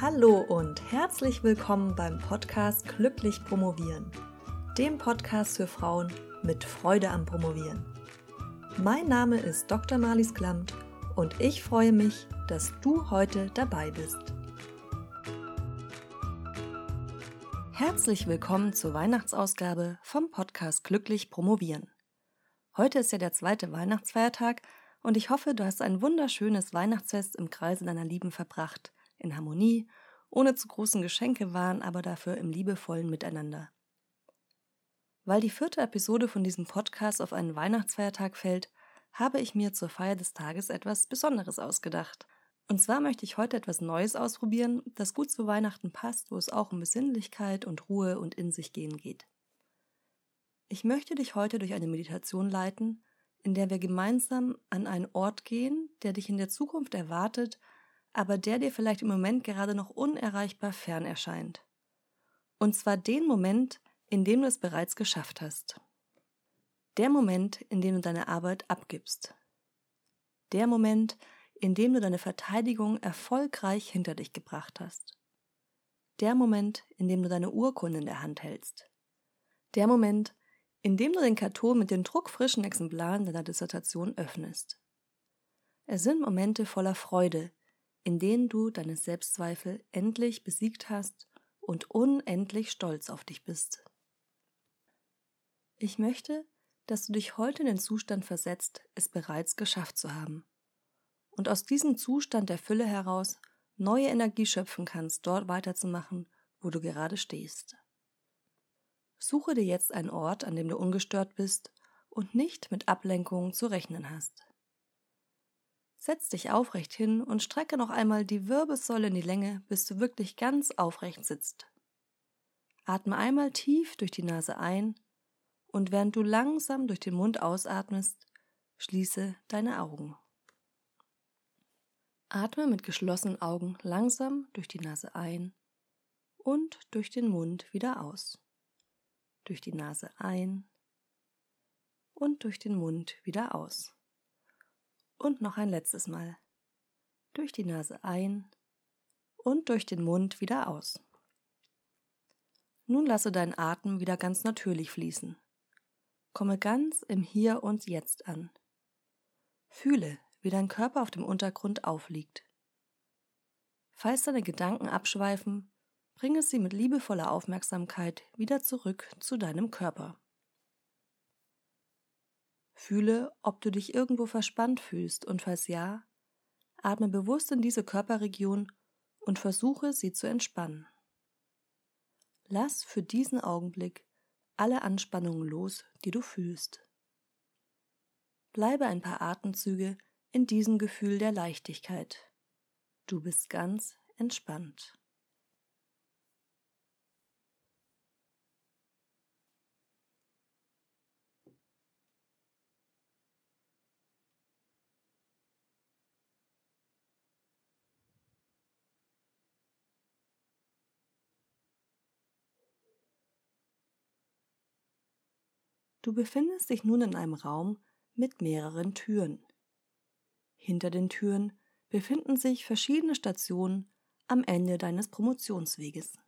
Hallo und herzlich willkommen beim Podcast Glücklich Promovieren, dem Podcast für Frauen mit Freude am Promovieren. Mein Name ist Dr. Marlies Klamt und ich freue mich, dass du heute dabei bist. Herzlich willkommen zur Weihnachtsausgabe vom Podcast Glücklich Promovieren. Heute ist ja der zweite Weihnachtsfeiertag und ich hoffe, du hast ein wunderschönes Weihnachtsfest im Kreise deiner Lieben verbracht in Harmonie, ohne zu großen Geschenke waren, aber dafür im liebevollen Miteinander. Weil die vierte Episode von diesem Podcast auf einen Weihnachtsfeiertag fällt, habe ich mir zur Feier des Tages etwas Besonderes ausgedacht. Und zwar möchte ich heute etwas Neues ausprobieren, das gut zu Weihnachten passt, wo es auch um Besinnlichkeit und Ruhe und in sich gehen geht. Ich möchte dich heute durch eine Meditation leiten, in der wir gemeinsam an einen Ort gehen, der dich in der Zukunft erwartet aber der dir vielleicht im Moment gerade noch unerreichbar fern erscheint. Und zwar den Moment, in dem du es bereits geschafft hast. Der Moment, in dem du deine Arbeit abgibst. Der Moment, in dem du deine Verteidigung erfolgreich hinter dich gebracht hast. Der Moment, in dem du deine Urkunde in der Hand hältst. Der Moment, in dem du den Karton mit den druckfrischen Exemplaren deiner Dissertation öffnest. Es sind Momente voller Freude, in denen du deine Selbstzweifel endlich besiegt hast und unendlich stolz auf dich bist. Ich möchte, dass du dich heute in den Zustand versetzt, es bereits geschafft zu haben und aus diesem Zustand der Fülle heraus neue Energie schöpfen kannst, dort weiterzumachen, wo du gerade stehst. Suche dir jetzt einen Ort, an dem du ungestört bist und nicht mit Ablenkungen zu rechnen hast. Setz dich aufrecht hin und strecke noch einmal die Wirbelsäule in die Länge, bis du wirklich ganz aufrecht sitzt. Atme einmal tief durch die Nase ein und während du langsam durch den Mund ausatmest, schließe deine Augen. Atme mit geschlossenen Augen langsam durch die Nase ein und durch den Mund wieder aus. Durch die Nase ein und durch den Mund wieder aus. Und noch ein letztes Mal. Durch die Nase ein und durch den Mund wieder aus. Nun lasse deinen Atem wieder ganz natürlich fließen. Komme ganz im Hier und Jetzt an. Fühle, wie dein Körper auf dem Untergrund aufliegt. Falls deine Gedanken abschweifen, bringe sie mit liebevoller Aufmerksamkeit wieder zurück zu deinem Körper. Fühle, ob du dich irgendwo verspannt fühlst und falls ja, atme bewusst in diese Körperregion und versuche sie zu entspannen. Lass für diesen Augenblick alle Anspannungen los, die du fühlst. Bleibe ein paar Atemzüge in diesem Gefühl der Leichtigkeit. Du bist ganz entspannt. Du befindest dich nun in einem Raum mit mehreren Türen. Hinter den Türen befinden sich verschiedene Stationen am Ende deines Promotionsweges.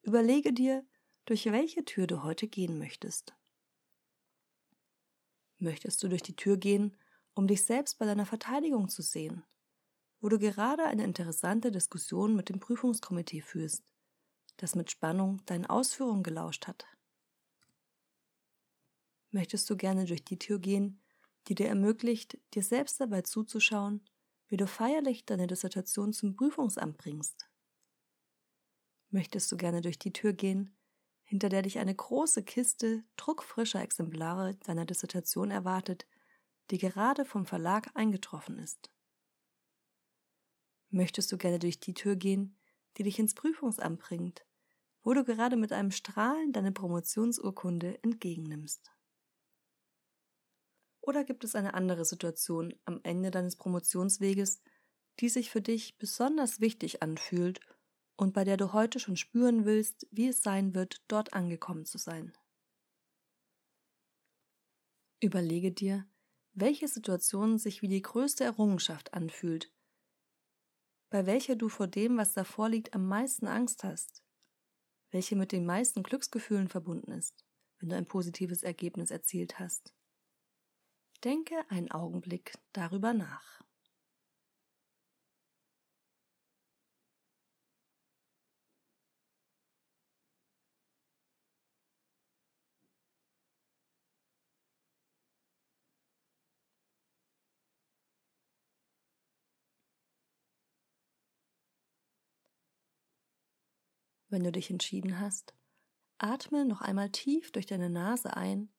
Überlege dir, durch welche Tür du heute gehen möchtest. Möchtest du durch die Tür gehen, um dich selbst bei deiner Verteidigung zu sehen, wo du gerade eine interessante Diskussion mit dem Prüfungskomitee führst, das mit Spannung deinen Ausführungen gelauscht hat? Möchtest du gerne durch die Tür gehen, die dir ermöglicht, dir selbst dabei zuzuschauen, wie du feierlich deine Dissertation zum Prüfungsamt bringst. Möchtest du gerne durch die Tür gehen, hinter der dich eine große Kiste druckfrischer Exemplare deiner Dissertation erwartet, die gerade vom Verlag eingetroffen ist. Möchtest du gerne durch die Tür gehen, die dich ins Prüfungsamt bringt, wo du gerade mit einem Strahlen deine Promotionsurkunde entgegennimmst. Oder gibt es eine andere Situation am Ende deines Promotionsweges, die sich für dich besonders wichtig anfühlt und bei der du heute schon spüren willst, wie es sein wird, dort angekommen zu sein? Überlege dir, welche Situation sich wie die größte Errungenschaft anfühlt, bei welcher du vor dem, was davor liegt, am meisten Angst hast, welche mit den meisten Glücksgefühlen verbunden ist, wenn du ein positives Ergebnis erzielt hast. Denke einen Augenblick darüber nach. Wenn du dich entschieden hast, atme noch einmal tief durch deine Nase ein,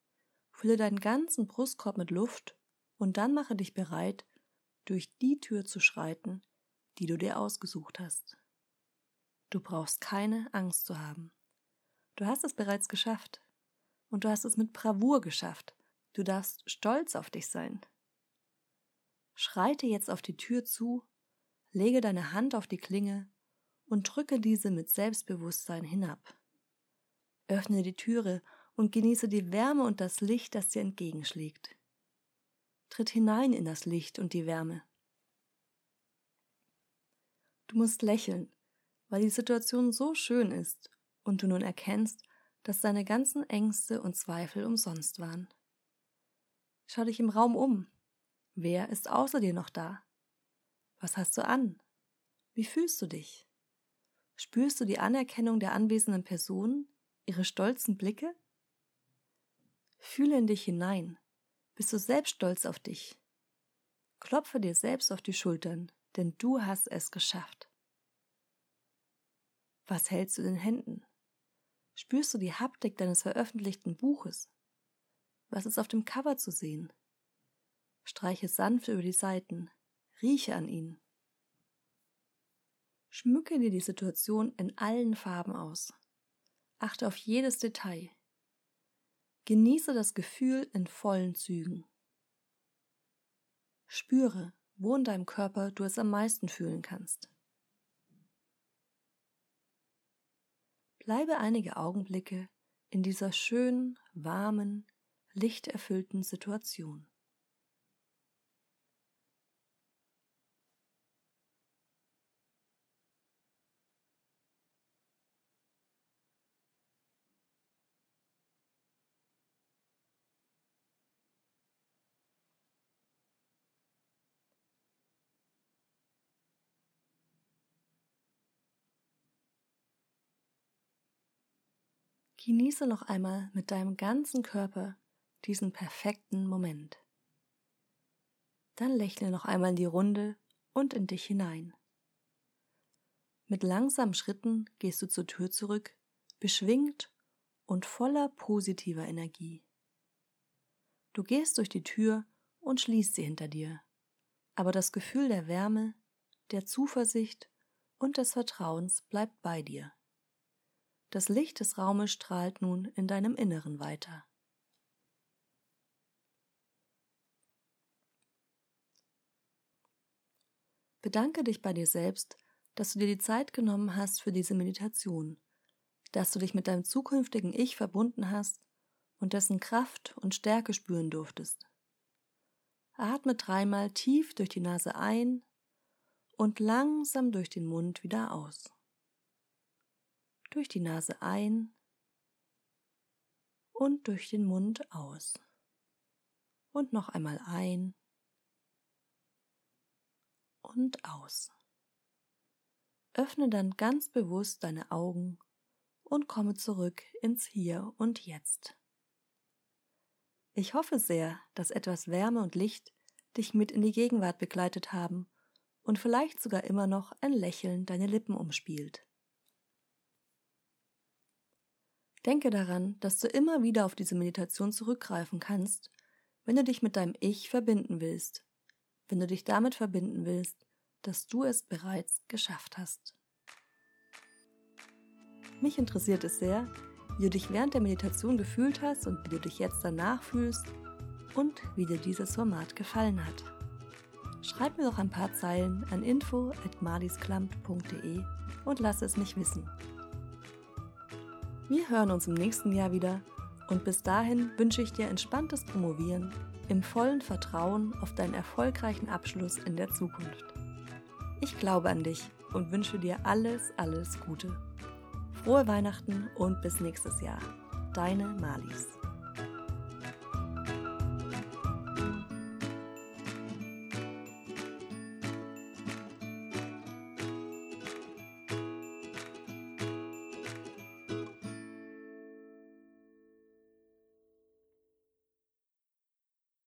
fülle deinen ganzen Brustkorb mit Luft und dann mache dich bereit, durch die Tür zu schreiten, die du dir ausgesucht hast. Du brauchst keine Angst zu haben. Du hast es bereits geschafft. Und du hast es mit Bravour geschafft. Du darfst stolz auf dich sein. Schreite jetzt auf die Tür zu, lege deine Hand auf die Klinge und drücke diese mit Selbstbewusstsein hinab. Öffne die Türe und genieße die Wärme und das Licht, das dir entgegenschlägt. Tritt hinein in das Licht und die Wärme. Du musst lächeln, weil die Situation so schön ist und du nun erkennst, dass deine ganzen Ängste und Zweifel umsonst waren. Schau dich im Raum um. Wer ist außer dir noch da? Was hast du an? Wie fühlst du dich? Spürst du die Anerkennung der anwesenden Personen, ihre stolzen Blicke? Fühle in dich hinein. Bist du selbst stolz auf dich? Klopfe dir selbst auf die Schultern, denn du hast es geschafft. Was hältst du in den Händen? Spürst du die Haptik deines veröffentlichten Buches? Was ist auf dem Cover zu sehen? Streiche sanft über die Seiten, rieche an ihnen. Schmücke dir die Situation in allen Farben aus. Achte auf jedes Detail. Genieße das Gefühl in vollen Zügen. Spüre, wo in deinem Körper du es am meisten fühlen kannst. Bleibe einige Augenblicke in dieser schönen, warmen, lichterfüllten Situation. Genieße noch einmal mit deinem ganzen Körper diesen perfekten Moment. Dann lächle noch einmal in die Runde und in dich hinein. Mit langsamen Schritten gehst du zur Tür zurück, beschwingt und voller positiver Energie. Du gehst durch die Tür und schließt sie hinter dir, aber das Gefühl der Wärme, der Zuversicht und des Vertrauens bleibt bei dir. Das Licht des Raumes strahlt nun in deinem Inneren weiter. Bedanke dich bei dir selbst, dass du dir die Zeit genommen hast für diese Meditation, dass du dich mit deinem zukünftigen Ich verbunden hast und dessen Kraft und Stärke spüren durftest. Atme dreimal tief durch die Nase ein und langsam durch den Mund wieder aus durch die Nase ein und durch den Mund aus. Und noch einmal ein und aus. Öffne dann ganz bewusst deine Augen und komme zurück ins Hier und Jetzt. Ich hoffe sehr, dass etwas Wärme und Licht dich mit in die Gegenwart begleitet haben und vielleicht sogar immer noch ein Lächeln deine Lippen umspielt. Denke daran, dass du immer wieder auf diese Meditation zurückgreifen kannst, wenn du dich mit deinem Ich verbinden willst, wenn du dich damit verbinden willst, dass du es bereits geschafft hast. Mich interessiert es sehr, wie du dich während der Meditation gefühlt hast und wie du dich jetzt danach fühlst und wie dir dieses Format gefallen hat. Schreib mir doch ein paar Zeilen an info@malisklampt.de und lass es mich wissen. Wir hören uns im nächsten Jahr wieder und bis dahin wünsche ich dir entspanntes Promovieren im vollen Vertrauen auf deinen erfolgreichen Abschluss in der Zukunft. Ich glaube an dich und wünsche dir alles, alles Gute. Frohe Weihnachten und bis nächstes Jahr. Deine Malis.